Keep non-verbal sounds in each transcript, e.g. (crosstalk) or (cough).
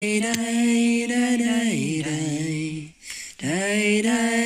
day, day, day, day, day, day.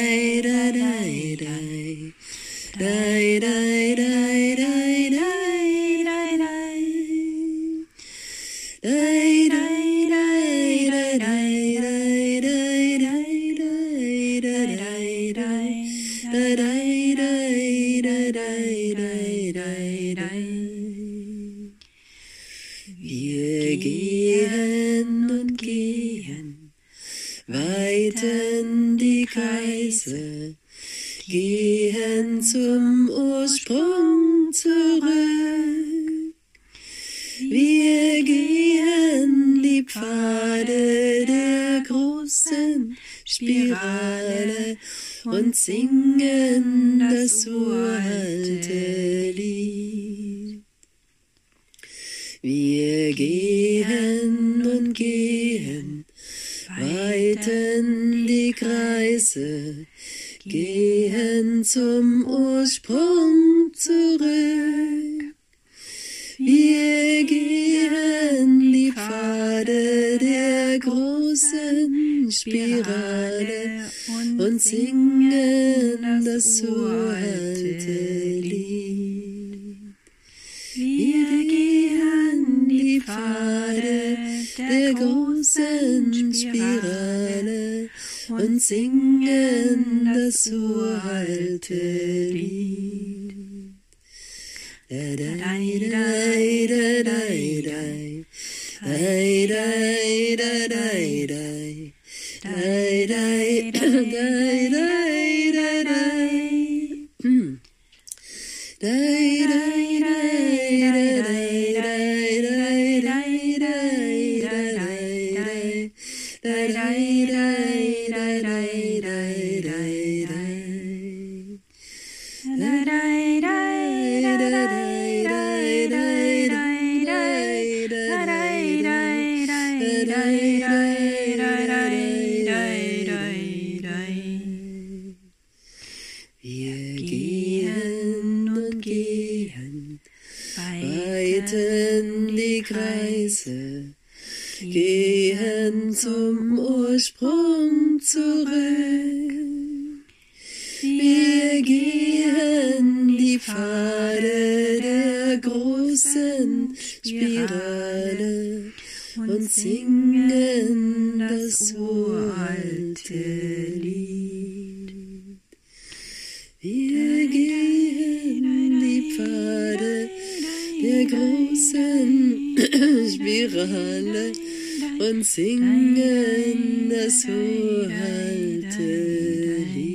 Wir gehen und gehen, weiten die Kreise, gehen zum Ursprung zurück. Wir gehen die Pfade der großen Spirale und singen das uralte Lied. Pfade der großen Spirale und singen das uralte Lied. Da, großen Spirale und singen das uralte Lied.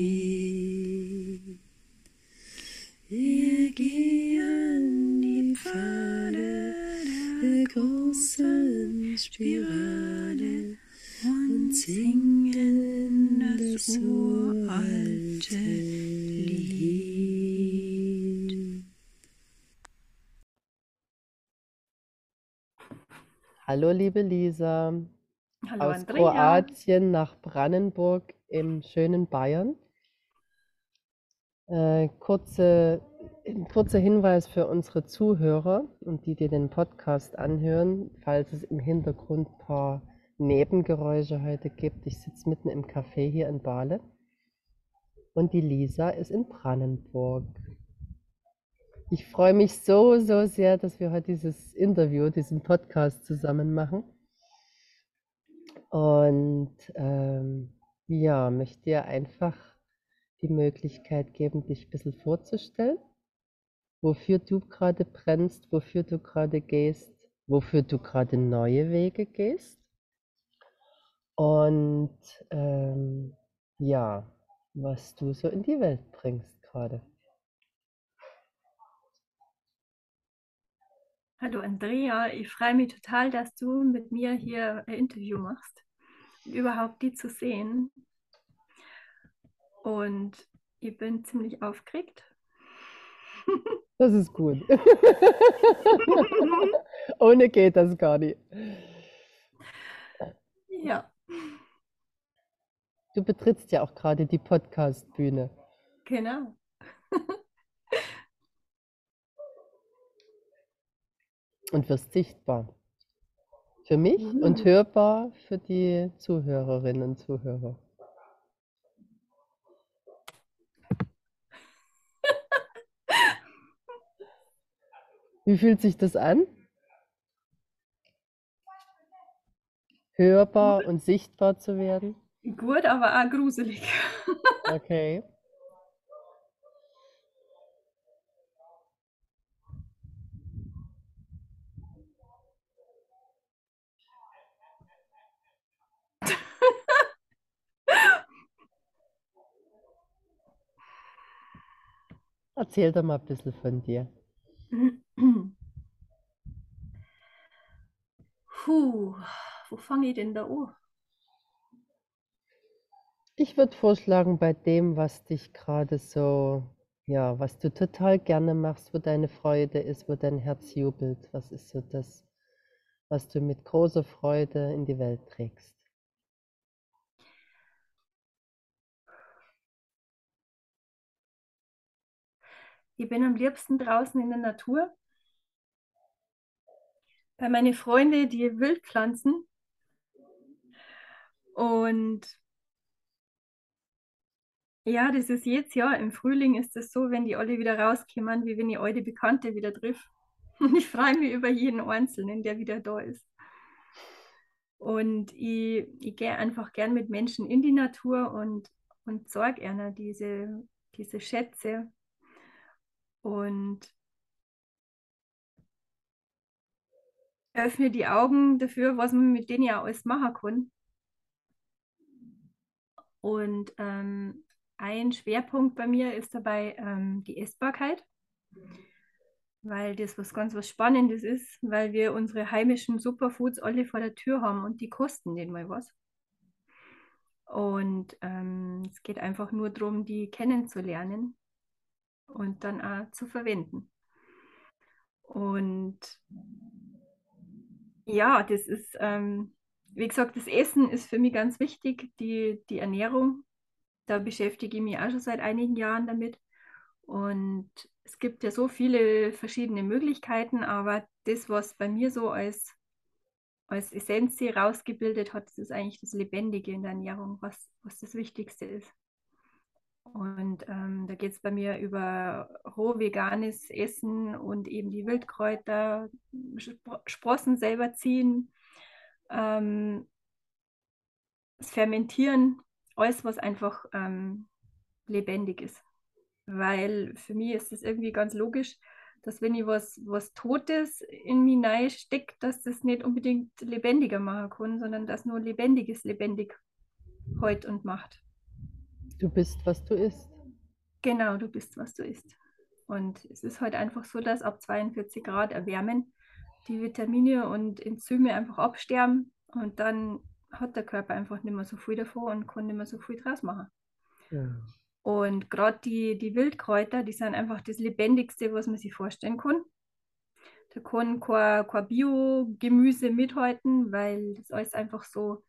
Hallo, liebe Lisa, Hallo aus Andrea. Kroatien nach Brandenburg im schönen Bayern. Äh, kurze, kurzer Hinweis für unsere Zuhörer und die, die den Podcast anhören, falls es im Hintergrund ein paar Nebengeräusche heute gibt. Ich sitze mitten im Café hier in Bale und die Lisa ist in Brandenburg. Ich freue mich so, so sehr, dass wir heute dieses Interview, diesen Podcast zusammen machen. Und ähm, ja, möchte dir einfach die Möglichkeit geben, dich ein bisschen vorzustellen, wofür du gerade brennst, wofür du gerade gehst, wofür du gerade neue Wege gehst. Und ähm, ja, was du so in die Welt bringst gerade. Hallo Andrea, ich freue mich total, dass du mit mir hier ein Interview machst, überhaupt die zu sehen. Und ich bin ziemlich aufgeregt. Das ist gut. (laughs) Ohne geht das gar nicht. Ja, Du betrittst ja auch gerade die Podcast-Bühne. genau. (laughs) und wirst sichtbar. für mich Mhm. und hörbar für die Zuhörerinnen und Zuhörer. Wie fühlt sich das an? Hörbar und sichtbar zu werden? Gut, aber auch gruselig. (laughs) Okay. Erzähl doch mal ein bisschen von dir. (clears throat) Puh, wo fange ich denn da an? Ich würde vorschlagen, bei dem, was dich gerade so, ja, was du total gerne machst, wo deine Freude ist, wo dein Herz jubelt, was ist so das, was du mit großer Freude in die Welt trägst? Ich bin am liebsten draußen in der Natur. Bei meinen Freunden, die Wildpflanzen. Und ja, das ist jetzt ja, im Frühling ist es so, wenn die alle wieder rauskommen, wie wenn ich alte Bekannte wieder triff. (laughs) Und ich freue mich über jeden Einzelnen, der wieder da ist. Und ich, ich gehe einfach gern mit Menschen in die Natur und, und sorge ihnen diese, diese Schätze. Und öffne die Augen dafür, was man mit denen ja alles machen kann. Und ähm, ein Schwerpunkt bei mir ist dabei ähm, die Essbarkeit, weil das was ganz was Spannendes ist, weil wir unsere heimischen Superfoods alle vor der Tür haben und die kosten nicht mal was. Und ähm, es geht einfach nur darum, die kennenzulernen und dann auch zu verwenden. Und ja, das ist, ähm, wie gesagt, das Essen ist für mich ganz wichtig, die, die Ernährung. Da beschäftige ich mich auch schon seit einigen Jahren damit. Und es gibt ja so viele verschiedene Möglichkeiten, aber das, was bei mir so als, als Essenz rausgebildet hat, das ist eigentlich das Lebendige in der Ernährung, was, was das Wichtigste ist. Und ähm, da geht es bei mir über roh veganes Essen und eben die Wildkräuter, Spr Sprossen selber ziehen, ähm, das Fermentieren, alles, was einfach ähm, lebendig ist. Weil für mich ist es irgendwie ganz logisch, dass wenn ich was, was Totes in mich stecke, dass das nicht unbedingt lebendiger machen kann, sondern dass nur Lebendiges lebendig heut und macht. Du bist, was du isst. Genau, du bist, was du isst. Und es ist halt einfach so, dass ab 42 Grad erwärmen die Vitamine und Enzyme einfach absterben und dann hat der Körper einfach nicht mehr so viel davon und kann nicht mehr so viel draus machen. Ja. Und gerade die, die Wildkräuter, die sind einfach das Lebendigste, was man sich vorstellen kann. Da kann kein, kein Bio-Gemüse mithalten, weil das alles einfach so,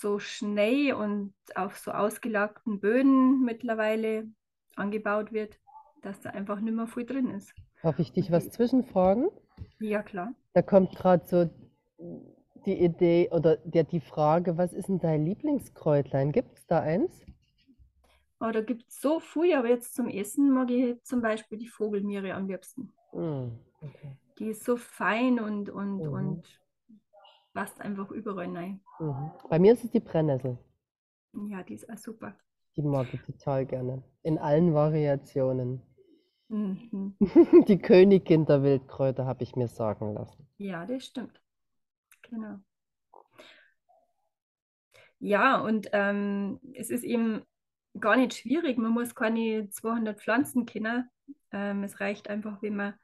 so schnell und auf so ausgelagten Böden mittlerweile angebaut wird, dass da einfach nicht mehr viel drin ist. Darf ich dich was zwischenfragen? Ja, klar. Da kommt gerade so die Idee oder der, die Frage, was ist denn dein Lieblingskräutlein? Gibt es da eins? Aber da gibt es so viel, aber jetzt zum Essen mag ich zum Beispiel die Vogelmiere am liebsten. Hm, okay. Die ist so fein und, und, Mhm. und passt einfach überall rein. Mhm. Bei mir ist es die Brennnessel. Ja, die ist auch super. Die mag ich total gerne. In allen Variationen. Mhm. (laughs) Die Königin der Wildkräuter habe ich mir sagen lassen. Ja, das stimmt. Genau. Ja, und ähm, es ist eben gar nicht schwierig. Man muss keine 200 Pflanzen kennen. Ähm, es reicht einfach, wenn man,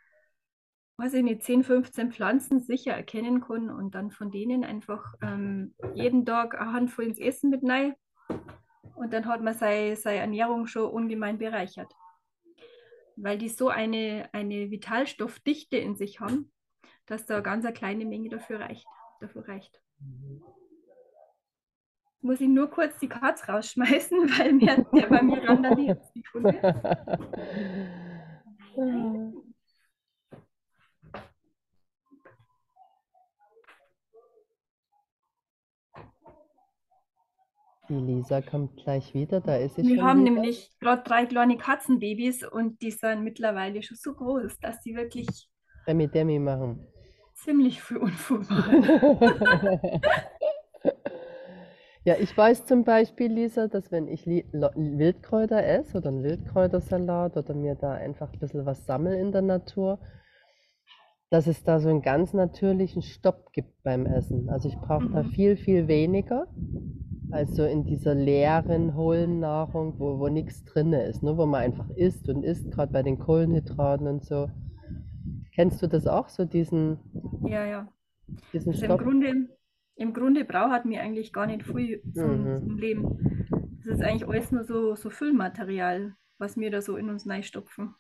weiß ich nicht, 10, 15 Pflanzen sicher erkennen kann und dann von denen einfach ähm, jeden Tag eine Handvoll ins Essen mit rein. Und dann hat man seine, seine Ernährung schon ungemein bereichert. Weil die so eine, eine Vitalstoffdichte in sich haben, dass da eine ganz eine kleine Menge dafür reicht. Dafür reicht. Muss ich nur kurz die Katz rausschmeißen, weil mir, der bei mir randaliert. Sekunde. (laughs) Die Lisa kommt gleich wieder, da ist sie Wir schon haben wieder. nämlich gerade drei kleine Katzenbabys und die sind mittlerweile schon so groß, dass die wirklich Remi Demi machen. ziemlich viel Unfug. (laughs) Ja, ich weiß zum Beispiel, Lisa, dass wenn ich Wildkräuter esse oder einen Wildkräutersalat oder mir da einfach ein bisschen was sammle in der Natur, dass es da so einen ganz natürlichen Stopp gibt beim Essen. Also ich brauche da Mhm. viel, viel weniger als so in dieser leeren, hohlen Nahrung, wo, wo nichts drin ist, ne? Wo man einfach isst und isst, gerade bei den Kohlenhydraten und so. Kennst du das auch, so diesen, Ja, ja. diesen Also im Stopp? Grunde, im Grunde braucht mir eigentlich gar nicht viel zum, Mhm. zum Leben. Das ist eigentlich alles nur so, so Füllmaterial, was wir da so in uns reinstopfen.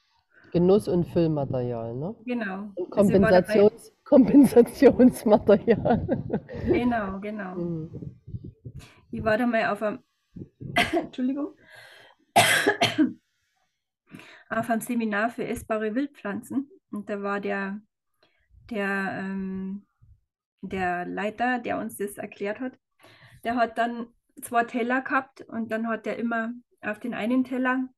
Genuss- und Füllmaterial, ne? Genau. Und Also Kompensations Kompensationsmaterial. Genau, genau. (laughs) Mhm. Ich war da mal auf einem, (coughs) Entschuldigung, (coughs) auf einem Seminar für essbare Wildpflanzen. Und da war der, der, ähm, der Leiter, der uns das erklärt hat, der hat dann zwei Teller gehabt und dann hat er immer auf den einen Teller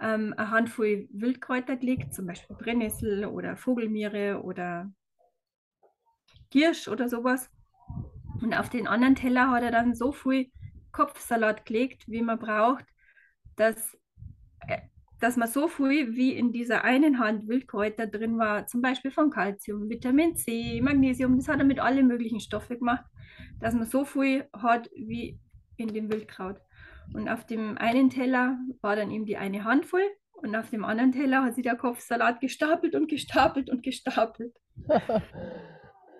ähm, eine Handvoll Wildkräuter gelegt, zum Beispiel Brennnessel oder Vogelmiere oder Giersch oder sowas. Und auf den anderen Teller hat er dann so viel Kopfsalat gelegt, wie man braucht, dass, äh, dass man so viel wie in dieser einen Hand Wildkräuter drin war, zum Beispiel von Kalzium, Vitamin C, Magnesium, das hat er mit allen möglichen Stoffen gemacht, dass man so viel hat wie in dem Wildkraut. Und auf dem einen Teller war dann eben die eine Handvoll und auf dem anderen Teller hat sich der Kopfsalat gestapelt und gestapelt und gestapelt. (laughs)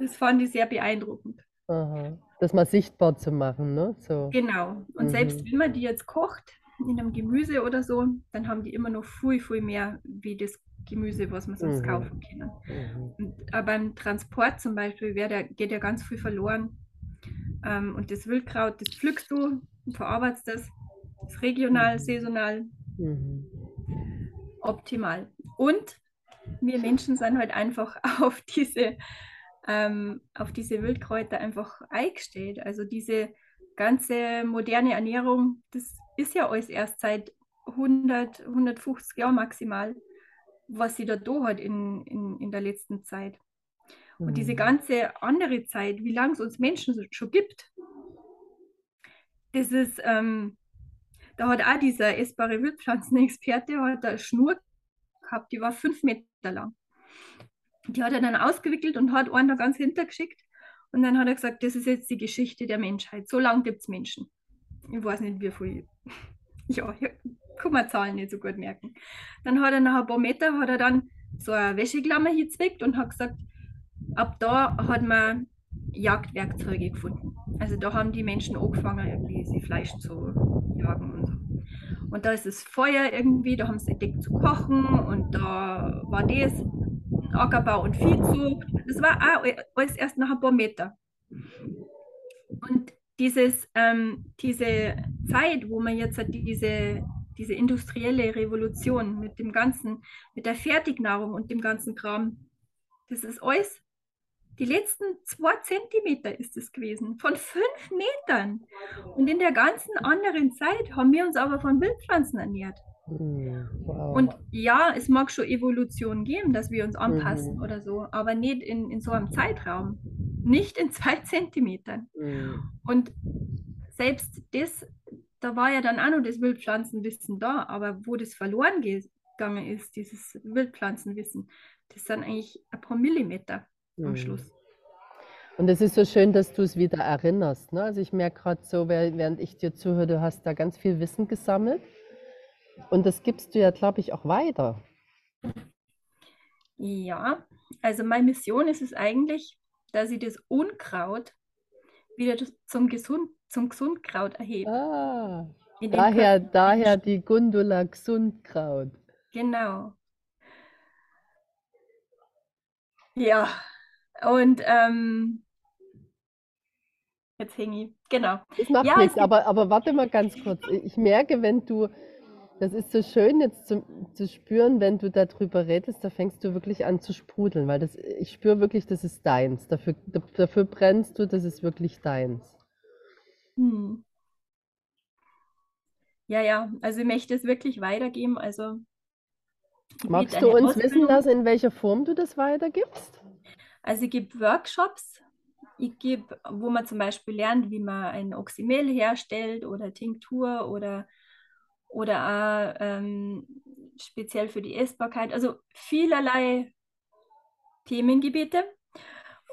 Das fand ich sehr beeindruckend. Aha. Das mal sichtbar zu machen, ne? So. Genau. Und selbst Mhm. wenn man die jetzt kocht, in einem Gemüse oder so, dann haben die immer noch viel, viel mehr wie das Gemüse, was man sonst Mhm. kaufen kann. Mhm. Und, aber beim Transport zum Beispiel der, geht ja ganz viel verloren. Ähm, und das Wildkraut, das pflückst du, verarbeitest das, ist regional, saisonal, Mhm. optimal. Und wir Menschen sind halt einfach (laughs) auf diese, ähm, auf diese Wildkräuter einfach eingestellt. Also diese ganze moderne Ernährung, das ist ja alles erst seit 100, 150 Jahren maximal, was sie da da hat in, in, in der letzten Zeit. Und diese Mhm. ganze andere Zeit, wie lange es uns Menschen schon gibt, das ist, ähm, da hat auch dieser essbare Wildpflanzenexperte hat eine Schnur gehabt, die war fünf Meter lang. Die hat er dann ausgewickelt und hat einen da ganz hintergeschickt. Und dann hat er gesagt, das ist jetzt die Geschichte der Menschheit. So lange gibt es Menschen. Ich weiß nicht, wie viel. (laughs) Ja, ich kann mir Zahlen nicht so gut merken. Dann hat er nach ein paar Meter hat er dann so eine Wäscheklammer hingezwickt und hat gesagt, ab da hat man Jagdwerkzeuge gefunden. Also da haben die Menschen angefangen, irgendwie sie Fleisch zu jagen und so. Und da ist das Feuer irgendwie, da haben sie entdeckt zu kochen und da war das Ackerbau und Viehzucht. Das war auch alles erst nach ein paar Meter. Und dieses, ähm, diese Zeit, wo man jetzt hat diese, diese industrielle Revolution mit dem ganzen, mit der Fertignahrung und dem ganzen Kram, das ist alles, die letzten zwei Zentimeter ist es gewesen, von fünf Metern. Und in der ganzen anderen Zeit haben wir uns aber von Wildpflanzen ernährt. Mhm. Wow. Und ja, es mag schon Evolution geben, dass wir uns anpassen Mhm. oder so, aber nicht in, in so einem Zeitraum. Nicht in zwei (laughs) Zentimetern. Mhm. Und selbst das, da war ja dann auch noch das Wildpflanzenwissen da, aber wo das verloren gegangen ist, dieses Wildpflanzenwissen, das sind eigentlich ein paar Millimeter am Mhm. Schluss. Und es ist so schön, dass du es wieder erinnerst. Ne? Also ich merke gerade so, während ich dir zuhöre, du hast da ganz viel Wissen gesammelt. Und das gibst du ja, glaube ich, auch weiter. Ja, also meine Mission ist es eigentlich, dass ich das Unkraut wieder zum, Gesund, zum Gesundkraut erhebe. Ah, daher, daher die Gundula Gesundkraut. Genau. Ja, und ähm, jetzt hänge ich. Genau. Das macht Ja, es nichts, aber, aber warte mal ganz kurz. Ich merke, wenn du, das ist so schön jetzt zu, zu spüren, wenn du darüber redest, da fängst du wirklich an zu sprudeln, weil das, ich spüre wirklich, das ist deins. Dafür, dafür brennst du, das ist wirklich deins. Hm. Ja, ja, also ich möchte es wirklich weitergeben. Also Magst du uns wissen Ausbildung. lassen, in welcher Form du das weitergibst? Also ich gebe Workshops, ich gebe, wo man zum Beispiel lernt, wie man ein Oxymel herstellt oder Tinktur oder, oder auch, ähm, speziell für die Essbarkeit. Also vielerlei Themengebiete.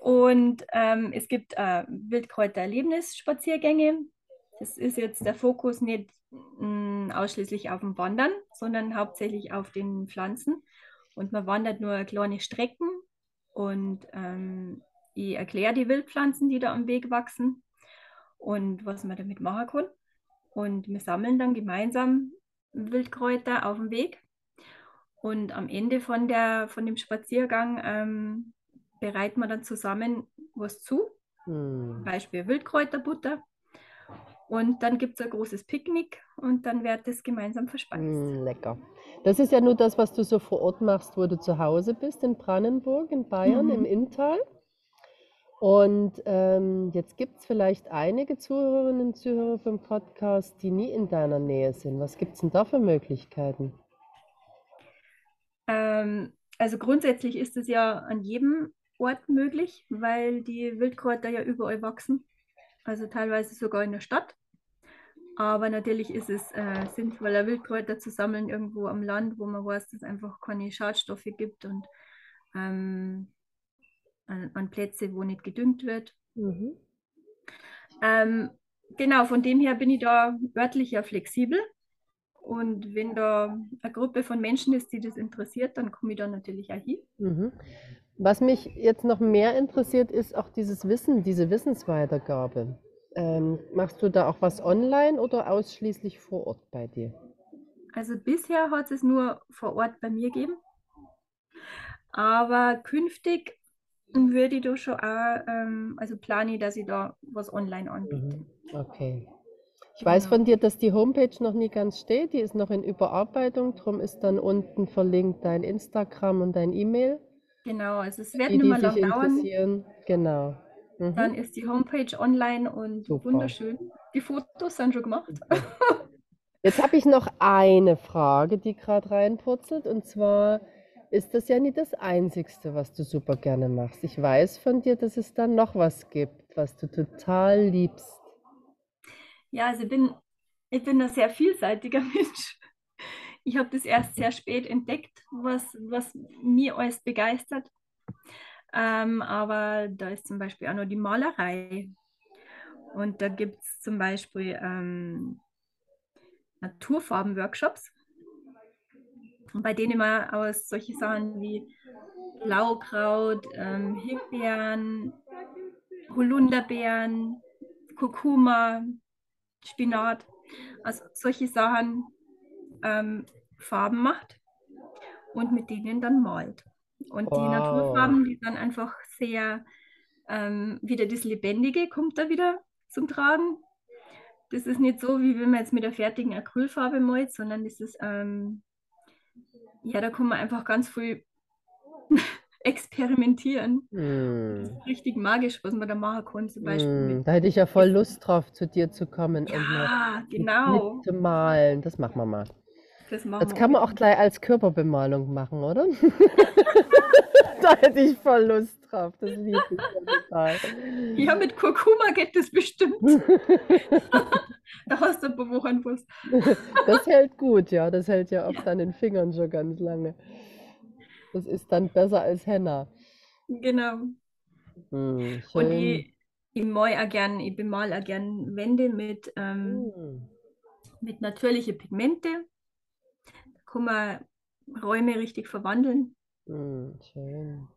Und ähm, es gibt äh, Wildkräuter-Erlebnisspaziergänge. Das ist jetzt der Fokus nicht mh, ausschließlich auf dem Wandern, sondern hauptsächlich auf den Pflanzen. Und man wandert nur kleine Strecken und ähm, ich erkläre die Wildpflanzen, die da am Weg wachsen und was man damit machen kann. Und wir sammeln dann gemeinsam Wildkräuter auf dem Weg. Und am Ende von, der, von dem Spaziergang ähm, bereiten wir dann zusammen was zu, zum Hm. Beispiel Wildkräuterbutter. Und dann gibt es ein großes Picknick und dann wird das gemeinsam verspeist. Hm, lecker. Das ist ja nur das, was du so vor Ort machst, wo du zu Hause bist, in Brandenburg, in Bayern, im Mhm. Inntal. Und ähm, jetzt gibt es vielleicht einige Zuhörerinnen und Zuhörer vom Podcast, die nie in deiner Nähe sind. Was gibt es denn da für Möglichkeiten? Ähm, also grundsätzlich ist es ja an jedem Ort möglich, weil die Wildkräuter ja überall wachsen. Also teilweise sogar in der Stadt. Aber natürlich ist es äh, sinnvoller, Wildkräuter zu sammeln irgendwo am Land, wo man weiß, dass es einfach keine Schadstoffe gibt und ähm, an, an Plätze, wo nicht gedüngt wird. Mhm. Ähm, genau, von dem her bin ich da örtlich ja flexibel. Und wenn da eine Gruppe von Menschen ist, die das interessiert, dann komme ich da natürlich auch hin. Mhm. Was mich jetzt noch mehr interessiert, ist auch dieses Wissen, diese Wissensweitergabe. Ähm, machst du da auch was online oder ausschließlich vor Ort bei dir? Also bisher hat es nur vor Ort bei mir gegeben. Aber künftig würde ich da schon auch, ähm, also plane ich, dass ich da was online anbiete. Mhm. Okay. Ich weiß Genau. von dir, dass die Homepage noch nie ganz steht, die ist noch in Überarbeitung, darum ist dann unten verlinkt dein Instagram und dein E-Mail. Genau, also es wird Die, nicht mehr lang dauern. genau. Mhm. Dann ist die Homepage online und Super. wunderschön. Die Fotos sind schon gemacht. Jetzt habe ich noch eine Frage, die gerade reinpurzelt, und zwar ist das ja nicht das Einzigste, was du super gerne machst. Ich weiß von dir, dass es da noch was gibt, was du total liebst. Ja, also ich bin, ich bin ein sehr vielseitiger (laughs) Mensch. Ich habe das erst sehr spät entdeckt, was, was mir alles begeistert. Ähm, aber da ist zum Beispiel auch noch die Malerei. Und da gibt es zum Beispiel ähm, Naturfarben-Workshops, bei denen man aus solche Sachen wie Blaukraut, ähm, Himbeeren, Holunderbeeren, Kurkuma, Spinat, also solche Sachen ähm, Farben macht und mit denen dann malt. Und die Wow. Naturfarben, die dann einfach sehr, ähm, wieder das Lebendige kommt da wieder zum Tragen. Das ist nicht so, wie wenn man jetzt mit der fertigen Acrylfarbe malt, sondern das ist, ähm, ja, da kann man einfach ganz viel (laughs) experimentieren. Das Hm. ist richtig magisch, was man da machen kann, zum Beispiel mit Da hätte ich ja voll Lust drauf, zu dir zu kommen und Ja, mit, genau. mitzumalen. Das machen wir mal. Das Das kann man auch gleich als Körperbemalung machen, oder? (laughs) Da hätte ich voll Lust drauf. Das liebe ich ja total. Ja, mit Kurkuma geht das bestimmt. (laughs) Da hast du ein paar Wochen was. Das hält gut, ja. Das hält ja oft an den Fingern schon ganz lange. Das ist dann besser als Henna. Genau. Hm, Und ich, ich mal auch gern, ich bemal auch gern Wände mit, ähm, Hm. mit natürlichen Pigmente. Kann man Räume richtig verwandeln. Hm, schön.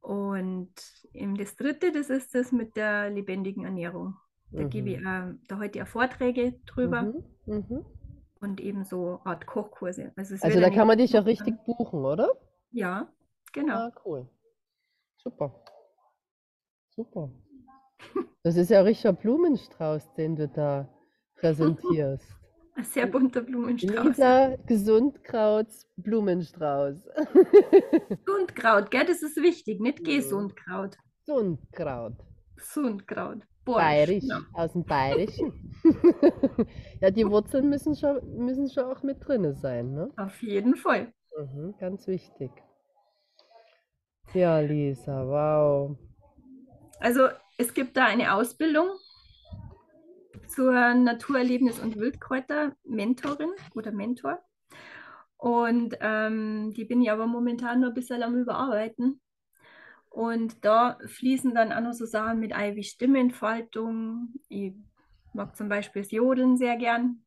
Und eben das dritte, das ist das mit der lebendigen Ernährung. Da gebe ich, Mhm. äh, da ich auch Vorträge drüber Mhm. Mhm. und eben so Art Kochkurse. Also, Also da ja kann man dich ja richtig buchen, oder? Ja, genau. Ah, cool. Super. Super. Das ist ja ein richtiger Blumenstrauß, den du da präsentierst. (laughs) Ein sehr bunter Blumenstrauß. Lisa Gesundkrauts Blumenstrauß. (laughs) Gesundkraut, gell? Das ist wichtig, nicht Mhm. Gesundkraut. Gesundkraut. Gesundkraut. Bayerisch, genau. aus dem Bayerischen. (laughs) Ja, die Wurzeln müssen schon, müssen schon auch mit drinne sein, ne? Auf jeden Fall. Mhm, ganz wichtig. Ja, Lisa, wow. Also es gibt da eine Ausbildung zur Naturerlebnis- und Wildkräuter-Mentorin oder Mentor. Und ähm, die bin ich aber momentan nur ein bisschen am Überarbeiten. Und da fließen dann auch noch so Sachen mit ein wie Stimmentfaltung. Ich mag zum Beispiel das Jodeln sehr gern.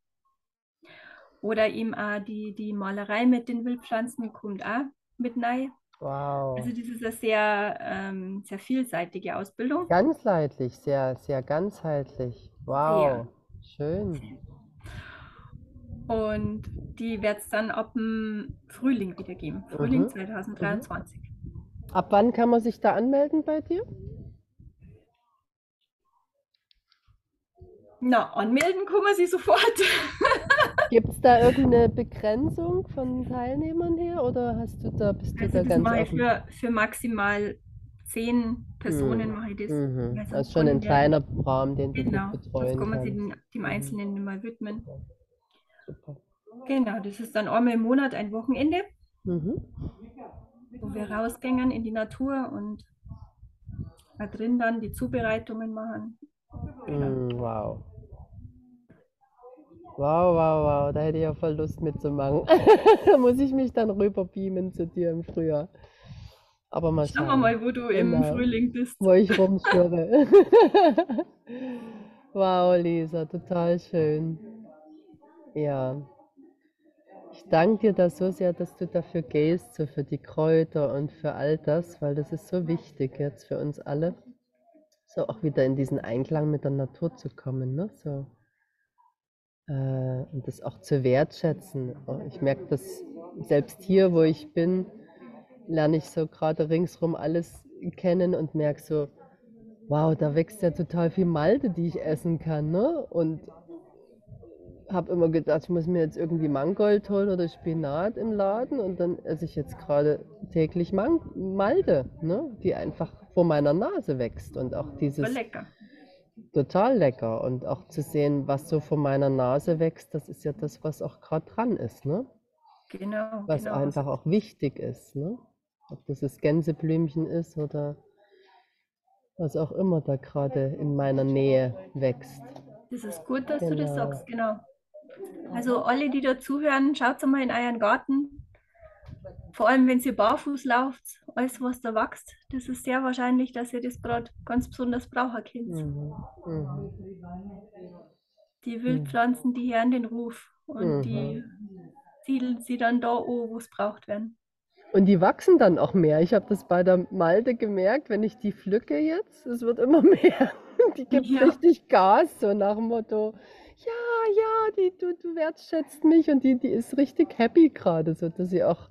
Oder eben auch die, die Malerei mit den Wildpflanzen kommt auch mit rein. Wow. Also das ist eine sehr, ähm, sehr vielseitige Ausbildung. Ganzheitlich, sehr, sehr ganzheitlich. Wow. Schön. Und die wird es dann ab dem Frühling wieder geben. Frühling Mhm. 2023. Ab wann kann man sich da anmelden bei dir? Na, anmelden kann man sich sofort. (laughs) Gibt es da irgendeine Begrenzung von Teilnehmern her oder hast du da, bist du Also da das ganz mache ich für, für maximal zehn Personen Mhm. mache ich das. Mhm. Also Das ist schon ein von der- kleiner Rahmen, den du Genau, gut das betreuen kann man sich dem, dem Einzelnen mal widmen. Super. Genau, das ist dann einmal im Monat ein Wochenende, Mhm. wo wir rausgängen in die Natur und da drin dann die Zubereitungen machen. Genau. Mm, wow. Wow, wow, wow. Da hätte ich ja voll Lust mitzumachen. Da (laughs) muss ich mich dann rüber beamen zu dir im Frühjahr. Aber mal Schauen wir schauen, mal, wo du im Genau. Frühling bist. wo ich rumschwirre. (laughs) Wow, Lisa, total schön. Ja. Ich danke dir da so sehr, dass du dafür gehst, so für die Kräuter und für all das, weil das ist so wichtig jetzt für uns alle, so auch wieder in diesen Einklang mit der Natur zu kommen, ne? So. Äh, und das auch zu wertschätzen. Oh, Ich merke das selbst hier, wo ich bin, lerne ich so gerade ringsrum alles kennen und merke so, wow, da wächst ja total viel Malte, die ich essen kann, ne? Und habe immer gedacht, ich muss mir jetzt irgendwie Mangold holen oder Spinat im Laden und dann esse ich jetzt gerade täglich Man Malte, ne? Die einfach vor meiner Nase wächst und auch dieses lecker. Total lecker und auch zu sehen, was so vor meiner Nase wächst, das ist ja das, was auch gerade dran ist, ne? Genau, Was genau. einfach auch wichtig ist, ne? Ob das das Gänseblümchen ist oder was auch immer da gerade in meiner Nähe wächst. Das ist gut, dass du das Genau. sagst, genau. Also alle, die da zuhören, schaut mal in euren Garten. Vor allem, wenn ihr barfuß lauft, alles, was da wächst, das ist sehr wahrscheinlich, dass ihr das gerade ganz besonders brauchen könnt. Mhm. Mhm. Die Wildpflanzen, die hören den Ruf und Mhm. die siedeln sie dann da an, wo es braucht werden. Und die wachsen dann auch mehr. Ich habe das bei der Malte gemerkt, wenn ich die pflücke jetzt, es wird immer (laughs) mehr. Die gibt Ja. richtig Gas, so nach dem Motto, ja, ja, die, du, du wertschätzt mich und die, die ist richtig happy gerade, so dass sie auch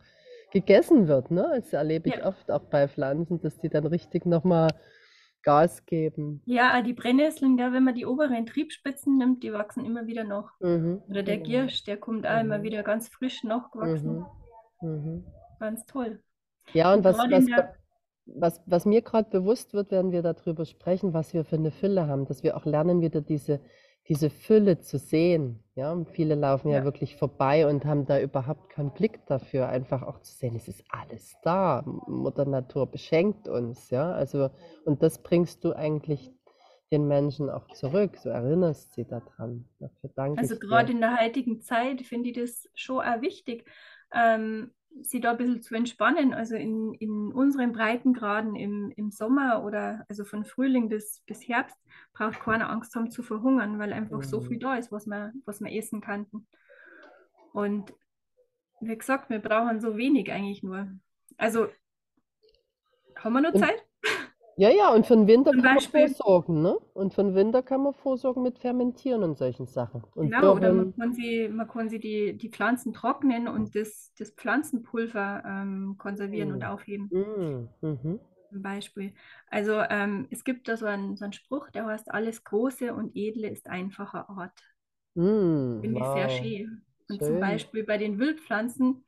gegessen wird. Ne? Das erlebe ich Ja. oft auch bei Pflanzen, dass die dann richtig nochmal Gas geben. Ja, die Brennnesseln, gell, wenn man die oberen Triebspitzen nimmt, die wachsen immer wieder noch. Mhm. Oder der. Giersch, der kommt auch immer Mhm. wieder ganz frisch nachgewachsen. Mhm. Mhm. Ganz toll. Ja, und Und was, was, der- was, was mir gerade bewusst wird, wenn wir darüber sprechen, was wir für eine Fülle haben, dass wir auch lernen, wieder diese, diese Fülle zu sehen. Ja, viele laufen ja Ja. wirklich vorbei und haben da überhaupt keinen Blick dafür, einfach auch zu sehen, es ist alles da. Mutter Natur beschenkt uns, ja. Also, und das bringst du eigentlich den Menschen auch zurück. So erinnerst sie daran. Dafür danke Also gerade in der heutigen Zeit finde ich das schon auch wichtig, ähm, sie da ein bisschen zu entspannen. Also in, in unseren Breitengraden im, im Sommer oder also von Frühling bis, bis Herbst braucht keiner Angst haben zu verhungern, weil einfach so Mhm. viel da ist, was wir, was wir essen könnten. Und wie gesagt, wir brauchen so wenig eigentlich nur. Also haben wir noch Zeit? Ja, ja, und für den Winter Zum kann man Beispiel- vorsorgen, ne? Und für den Winter kann man vorsorgen mit Fermentieren und solchen Sachen. Und Genau, oder man kann sie, man kann sie die, die Pflanzen trocknen und das, das Pflanzenpulver ähm, konservieren und Mm. aufheben, Mm, mhm. zum Beispiel. Also ähm, es gibt da so einen, so einen Spruch, der heißt, alles Große und Edle ist einfacher Art. Mm, Finde ich sehr wow. schön. Und Schön. zum Beispiel bei den Wildpflanzen,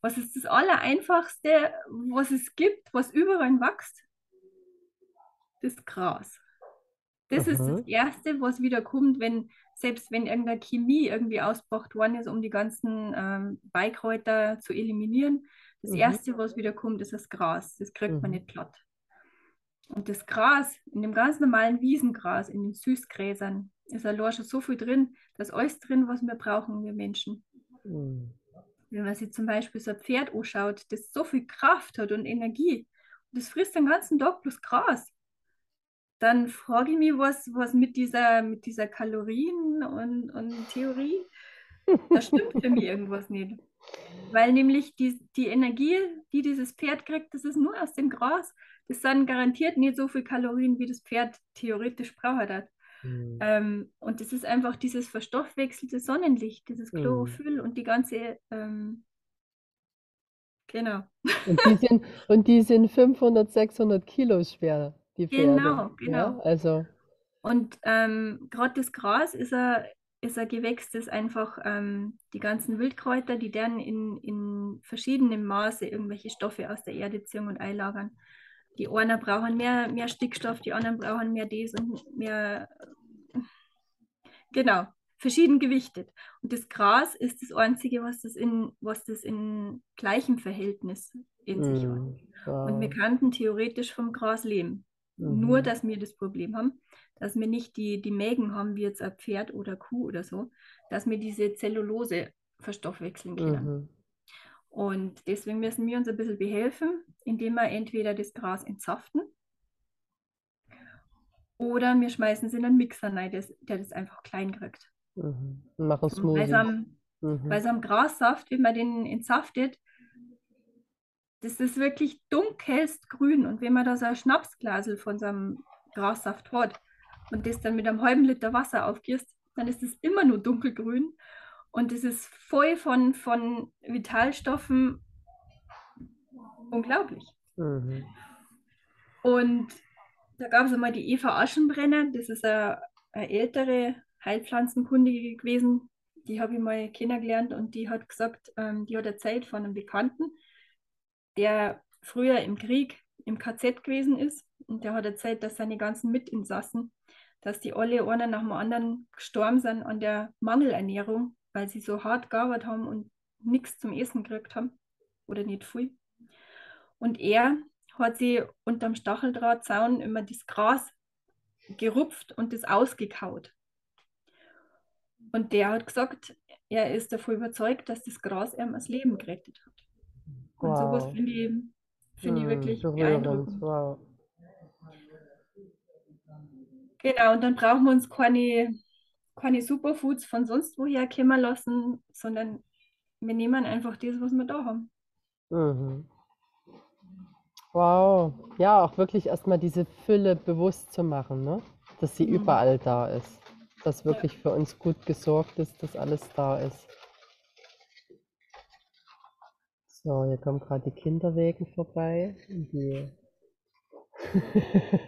was ist das Allereinfachste, was es gibt, was überall wächst? Das Gras. Das ist das Mhm. Erste, was wieder kommt, wenn, selbst wenn irgendeine Chemie irgendwie ausgebracht worden ist, um die ganzen ähm, Beikräuter zu eliminieren. Das Mhm. Erste, was wieder kommt, ist das Gras. Das kriegt man Mhm. nicht platt. Und das Gras, in dem ganz normalen Wiesengras, in den Süßgräsern, ist allein schon so viel drin, da ist alles drin, was wir brauchen, wir Menschen. Mhm. Wenn man sich zum Beispiel so ein Pferd anschaut, das so viel Kraft hat und Energie, und das frisst den ganzen Tag bloß Gras, dann frage ich mich, was, was mit dieser, mit dieser Kalorien- und, und Theorie, da stimmt für mich irgendwas nicht. Weil nämlich die, die Energie, die dieses Pferd kriegt, das ist nur aus dem Gras. Das sind garantiert nicht so viel Kalorien, wie das Pferd theoretisch braucht hat. Mhm. Ähm, und das ist einfach dieses verstoffwechselte Sonnenlicht, dieses Mhm. Chlorophyll und die ganze, ähm, genau, Und die sind, und die sind 500, 600 Kilo schwer, die Pferde. genau, Ja, genau. also, Und ähm, gerade das Gras ist ein, ist ein Gewächs, das einfach ähm, die ganzen Wildkräuter, die dann in, in verschiedenem Maße irgendwelche Stoffe aus der Erde ziehen und einlagern. Die einen brauchen mehr, mehr Stickstoff, die anderen brauchen mehr das und mehr, genau, verschieden gewichtet. Und das Gras ist das Einzige, was das in, was das in gleichem Verhältnis in sich hat. mhm. Und wir könnten theoretisch vom Gras leben. Nur, Mhm. dass wir das Problem haben, dass wir nicht die, die Mägen haben, wie jetzt ein Pferd oder Kuh oder so, dass wir diese Zellulose verstoffwechseln können. Mhm. Und deswegen müssen wir uns ein bisschen behelfen, indem wir entweder das Gras entsaften oder wir schmeißen es in einen Mixer rein, das, der das einfach klein kriegt. Mhm. Machen Smoothies. so einem, bei Mhm. einem Grassaft, wenn man den entsaftet, das ist wirklich dunkelst grün. Und wenn man da so ein Schnapsglasel von so einem Grassaft hat und das dann mit einem halben Liter Wasser aufgießt, dann ist es immer nur dunkelgrün. Und es ist voll von, von Vitalstoffen. Unglaublich. Mhm. Und da gab es einmal die Eva Aschenbrenner, das ist eine, eine ältere Heilpflanzenkundige gewesen. Die habe ich mal kennengelernt und die hat gesagt, ähm, die hat erzählt von einem Bekannten, der früher im Krieg im KZ gewesen ist. Und der hat erzählt, dass seine ganzen Mitinsassen, dass die alle einer nach dem anderen gestorben sind an der Mangelernährung, weil sie so hart gearbeitet haben und nichts zum Essen gekriegt haben oder nicht viel. Und er hat sie unterm Stacheldrahtzaun immer das Gras gerupft und das ausgekaut. Und der hat gesagt, er ist davon überzeugt, dass das Gras ihm das Leben gerettet hat. Und sowas Wow. finde ich, finde ich Mhm. wirklich Berührend. beeindruckend. Wow. Genau, und dann brauchen wir uns keine, keine Superfoods von sonst woher kommen lassen, sondern wir nehmen einfach das, was wir da haben. Mhm. Wow. Ja, auch wirklich erstmal diese Fülle bewusst zu machen, ne? Dass sie Mhm. überall da ist. Dass Ja. wirklich für uns gut gesorgt ist, dass alles da ist. So, hier kommen gerade die Kinderwegen vorbei. und Die, (laughs)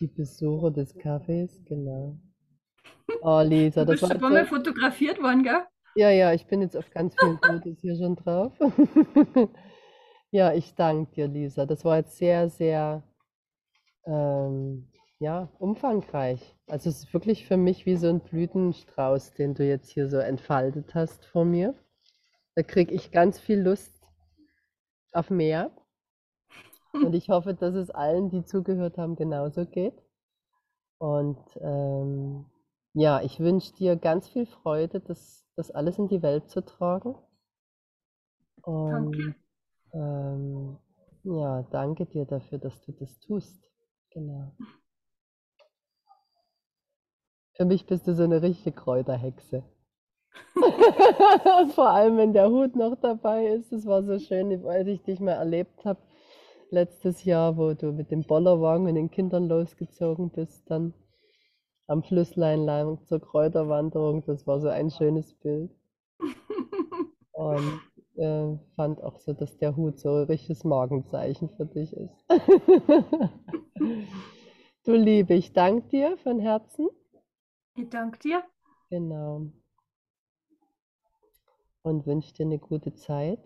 die Besucher des Cafés, genau. Oh, Lisa, das war schon Mal fotografiert worden, gell? Ja, ja, ich bin jetzt auf ganz vielen Fotos hier schon drauf. (laughs) Ja, ich danke dir, Lisa. Das war jetzt sehr, sehr, ähm, ja, umfangreich. Also es ist wirklich für mich wie so ein Blütenstrauß, den du jetzt hier so entfaltet hast vor mir. Da kriege ich ganz viel Lust auf mehr. Und ich hoffe, dass es allen, die zugehört haben, genauso geht. Und ähm, ja, ich wünsche dir ganz viel Freude, das, das alles in die Welt zu tragen. Danke. Und ähm, ja, danke dir dafür, dass du das tust. Genau. Für mich bist du so eine richtige Kräuterhexe. (laughs) Vor allem, wenn der Hut noch dabei ist. Das war so schön, als ich dich mal erlebt habe letztes Jahr, wo du mit dem Bollerwagen und den Kindern losgezogen bist, dann am Flüsslein lang zur Kräuterwanderung. Das war so ein schönes Bild. (laughs) Und äh, fand auch so, dass der Hut so ein richtiges Markenzeichen für dich ist. (laughs) Du Liebe, ich danke dir von Herzen. Ich danke dir. Genau. Und wünsche dir eine gute Zeit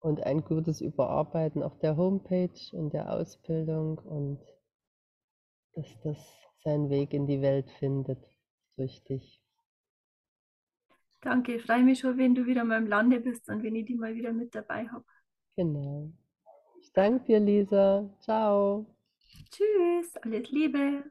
und ein gutes Überarbeiten auf der Homepage und der Ausbildung und dass das seinen Weg in die Welt findet durch dich. Danke, ich freue mich schon, wenn du wieder mal im Lande bist und wenn ich die mal wieder mit dabei habe. Genau. Ich danke dir, Lisa. Ciao. Tschüss, alles Liebe.